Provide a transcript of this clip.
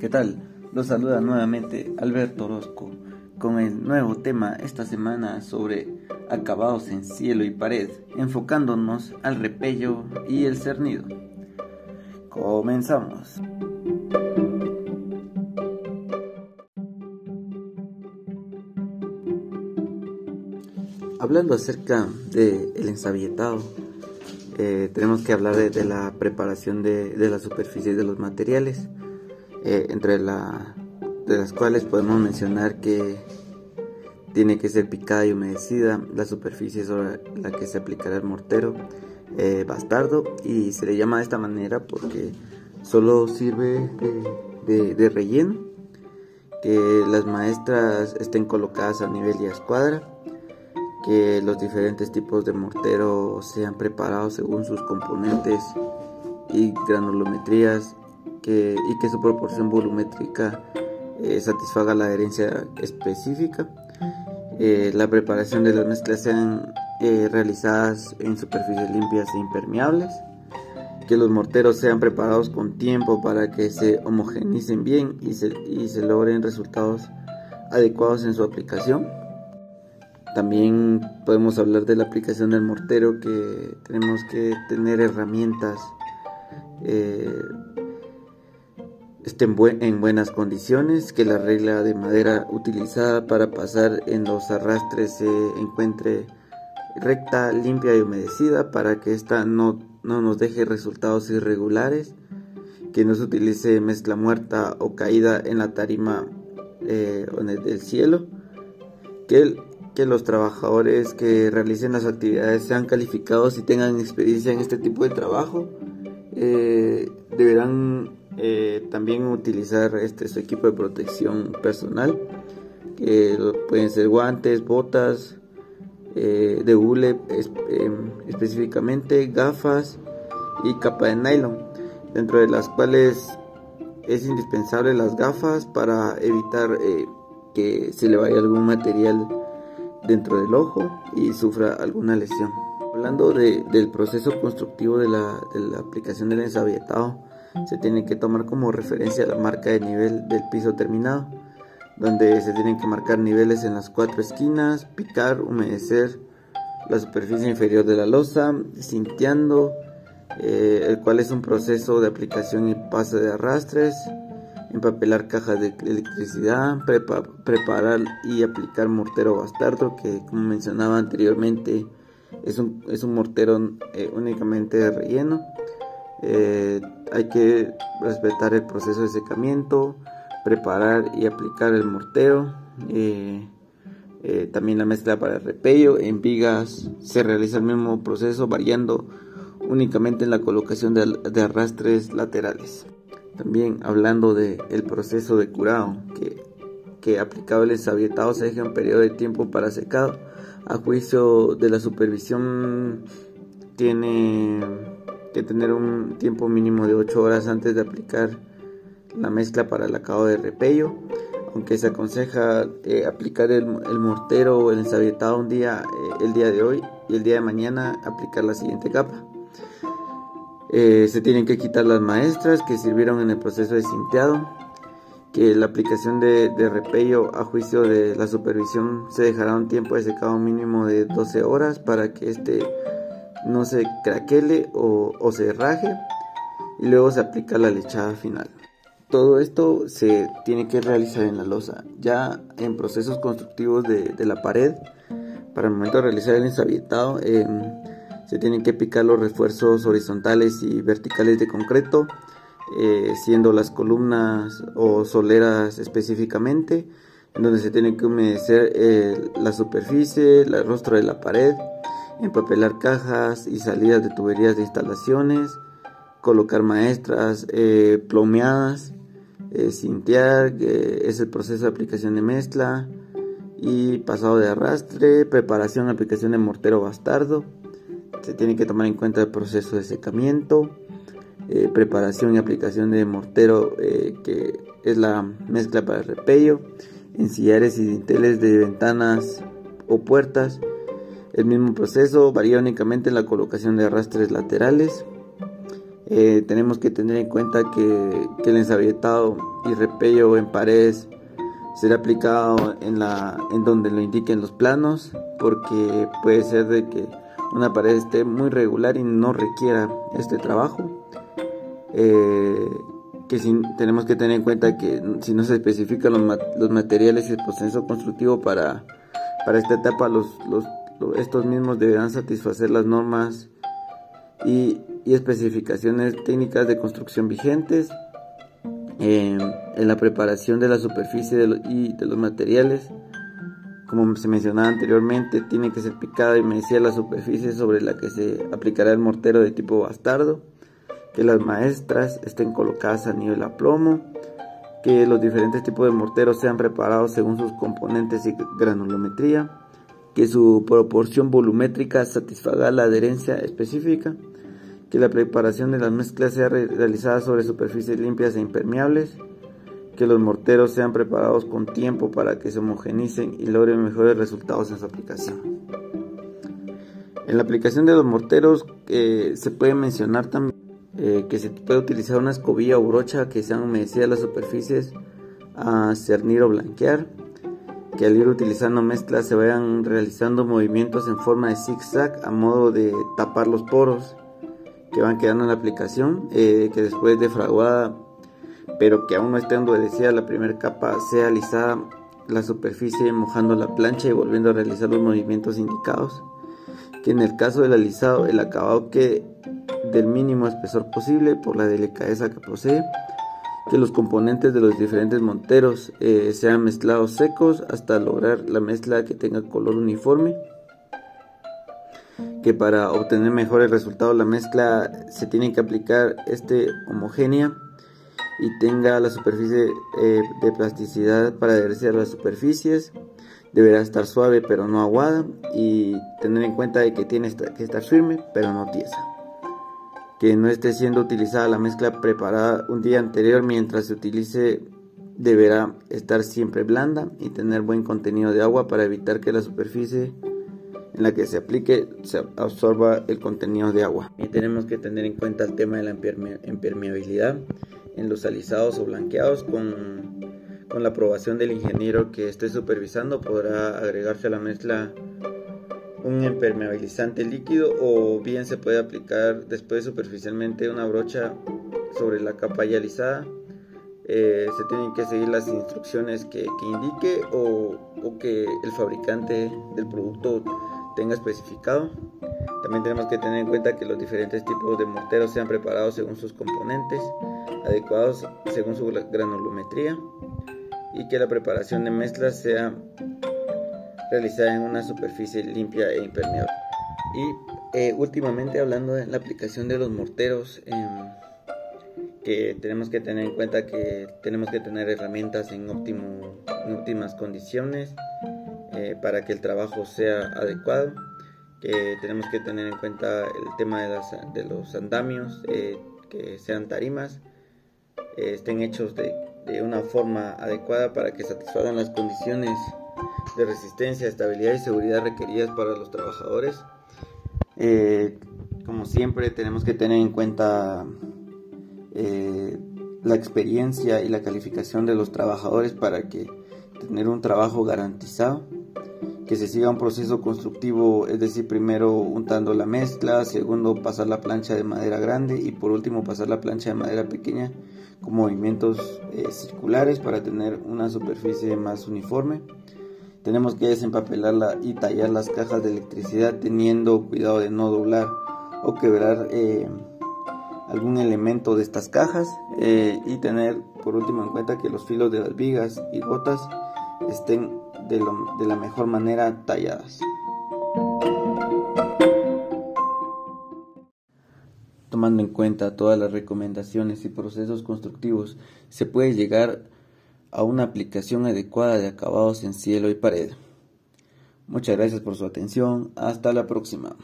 ¿Qué tal? Los saluda nuevamente Alberto Orozco con el nuevo tema esta semana sobre acabados en cielo y pared, enfocándonos al repello y el cernido. Comenzamos. Hablando acerca del el ensabietado, eh, tenemos que hablar de, la preparación de, de la superficie de los materiales. Eh, entre las cuales podemos mencionar que tiene que ser picada y humedecida la superficie sobre la que se aplicará el mortero eh, bastardo y se le llama de esta manera porque solo sirve de, de, relleno que las maestras estén colocadas a nivel y a escuadra que los diferentes tipos de mortero sean preparados según sus componentes y granulometrías y que su proporción volumétrica eh, satisfaga la adherencia específica. Eh, la preparación de las mezclas sean eh, realizadas en superficies limpias e impermeables. Que los morteros sean preparados con tiempo para que se homogenicen bien y se, y se logren resultados adecuados en su aplicación. También podemos hablar de la aplicación del mortero que tenemos que tener herramientas estén en buenas condiciones, que la regla de madera utilizada para pasar en los arrastres se encuentre recta, limpia y humedecida para que ésta no, nos deje resultados irregulares, que no se utilice mezcla muerta o caída en la tarima eh, del cielo, que, que los trabajadores que realicen las actividades sean calificados y tengan experiencia en este tipo de trabajo, eh, deberán eh, también utilizar este, equipo de protección personal, que pueden ser guantes, botas eh, de hule em, específicamente, gafas y capa de nylon, dentro de las cuales es indispensable las gafas para evitar eh, que se le vaya algún material dentro del ojo y sufra alguna lesión. Hablando del proceso constructivo de la, de la aplicación del ensabietado, se tiene que tomar como referencia la marca de nivel del piso terminado, donde se tienen que marcar niveles en las cuatro esquinas, picar, humedecer la superficie inferior de la losa, cinteando, eh, el cual es un proceso de aplicación y paso de arrastres, empapelar cajas de electricidad, preparar y aplicar mortero bastardo, que como mencionaba anteriormente es un, es un mortero eh, únicamente de relleno. Eh, hay que respetar el proceso de secamiento, preparar y aplicar el mortero. Eh, eh, también la mezcla para el repello. En vigas se realiza el mismo proceso variando únicamente en la colocación de, arrastres laterales. También hablando del el proceso de curado, que, el ensabietado se un periodo de tiempo para secado. A juicio de la supervisión tiene que tener un tiempo mínimo de 8 horas antes de aplicar la mezcla para el acabado de repello. Aunque se aconseja eh, aplicar el, mortero o el ensabietado un día, eh, el día de hoy y el día de mañana aplicar la siguiente capa. Eh, se tienen que quitar las maestras que sirvieron en el proceso de cinteado, que la aplicación de, de, repello a juicio de la supervisión se dejará un tiempo de secado mínimo de 12 horas para que este no se craquele o, se raje y luego se aplica la lechada final. Todo esto se tiene que realizar en la losa. Ya en procesos constructivos de, la pared, para el momento de realizar el ensabietado, em, se tienen que picar los refuerzos horizontales y verticales de concreto, eh, siendo las columnas o soleras específicamente, en donde se tiene que humedecer eh, la superficie, el rostro de la pared empapelar cajas y salidas de tuberías de instalaciones, colocar maestras eh, plomeadas, eh, cintear, es el proceso de aplicación de mezcla y pasado de arrastre, preparación, aplicación de mortero bastardo. Se tiene que tomar en cuenta el proceso de secamiento, eh, preparación y aplicación de mortero, eh, que es la mezcla para el repello, ensillares y dinteles de ventanas o puertas, el mismo proceso varía únicamente en la colocación de arrastres laterales, Eh, tenemos que tener en cuenta que, que el ensabietado y repello en paredes será aplicado en, la, en donde lo indiquen los planos porque puede ser de que una pared esté muy regular y no requiera este trabajo. Eh, que tenemos que tener en cuenta que si no se especifican los, los materiales y el proceso constructivo para, para esta etapa, los, los, estos mismos deberán satisfacer las normas y, especificaciones técnicas de construcción vigentes en la preparación de la superficie y de los materiales. Como se mencionaba anteriormente, tiene que ser picada y humedecida la superficie sobre la que se aplicará el mortero de tipo bastardo, que las maestras estén colocadas a nivel a plomo, que los diferentes tipos de morteros sean preparados según sus componentes y granulometría, que su proporción volumétrica satisfaga la adherencia específica, que la preparación de las mezclas sea realizada sobre superficies limpias e impermeables, que los morteros sean preparados con tiempo para que se homogenicen y logren mejores resultados en su aplicación. En la aplicación de los morteros eh, se puede mencionar también eh, que se puede utilizar una escobilla o brocha que sean humedecidas las superficies a cernir o blanquear, que al ir utilizando mezclas se vayan realizando movimientos en forma de zigzag a modo de tapar los poros que van quedando en la aplicación, eh, que después de fraguada, pero que aún no esté endurecida la primera capa, sea alisada la superficie mojando la plancha y volviendo a realizar los movimientos indicados. Que en el caso del alisado el acabado quede del mínimo espesor posible por la delicadeza que posee. Que los componentes de los diferentes monteros eh, sean mezclados secos hasta lograr la mezcla que tenga color uniforme que para obtener mejores resultados la mezcla se tiene que aplicar este homogénea y tenga la superficie eh, de plasticidad para a las superficies. Deberá estar suave pero no aguada y tener en cuenta de que tiene que estar firme pero no tiesa que no esté siendo utilizada la mezcla preparada un día anterior mientras se utilice deberá estar siempre blanda y tener buen contenido de agua para evitar que la superficie en la que se aplique se absorba el contenido de agua. Y tenemos que tener en cuenta el tema de la impermeabilidad en los alisados o blanqueados con, con la aprobación del ingeniero que esté supervisando podrá agregarse a la mezcla un impermeabilizante líquido o bien se puede aplicar después superficialmente una brocha sobre la capa ya alisada. Eh, se tienen que seguir las instrucciones que, que indique o, o, que el fabricante del producto tenga especificado. También tenemos que tener en cuenta que los diferentes tipos de morteros sean preparados según sus componentes, adecuados según su granulometría y que la preparación de mezclas sea realizada en una superficie limpia e impermeable. Y eh, últimamente hablando de la aplicación de los morteros, em, que tenemos que tener en cuenta que tenemos que tener herramientas en, óptimo, en óptimas condiciones eh, para que el trabajo sea adecuado, que tenemos que tener en cuenta el tema de, de los andamios, eh, que sean tarimas, eh, estén hechos de, de, una forma adecuada para que satisfagan las condiciones de resistencia, estabilidad y seguridad requeridas para los trabajadores. como siempre tenemos que tener en cuenta la experiencia y la calificación de los trabajadores para que tener un trabajo garantizado que se siga un proceso constructivo, es decir, primero untando la mezcla, segundo pasar la plancha de madera grande y por último pasar la plancha de madera pequeña con movimientos eh, circulares para tener una superficie más uniforme. Tenemos que desempapelarla y tallar las cajas de electricidad teniendo cuidado de no doblar o quebrar eh, algún elemento de estas cajas eh, y tener por último en cuenta que los filos de las vigas y gotas estén de, la mejor manera talladas. Tomando en cuenta todas las recomendaciones y procesos constructivos, se puede llegar a una aplicación adecuada de acabados en cielo y pared. Muchas gracias por su atención. Hasta la próxima.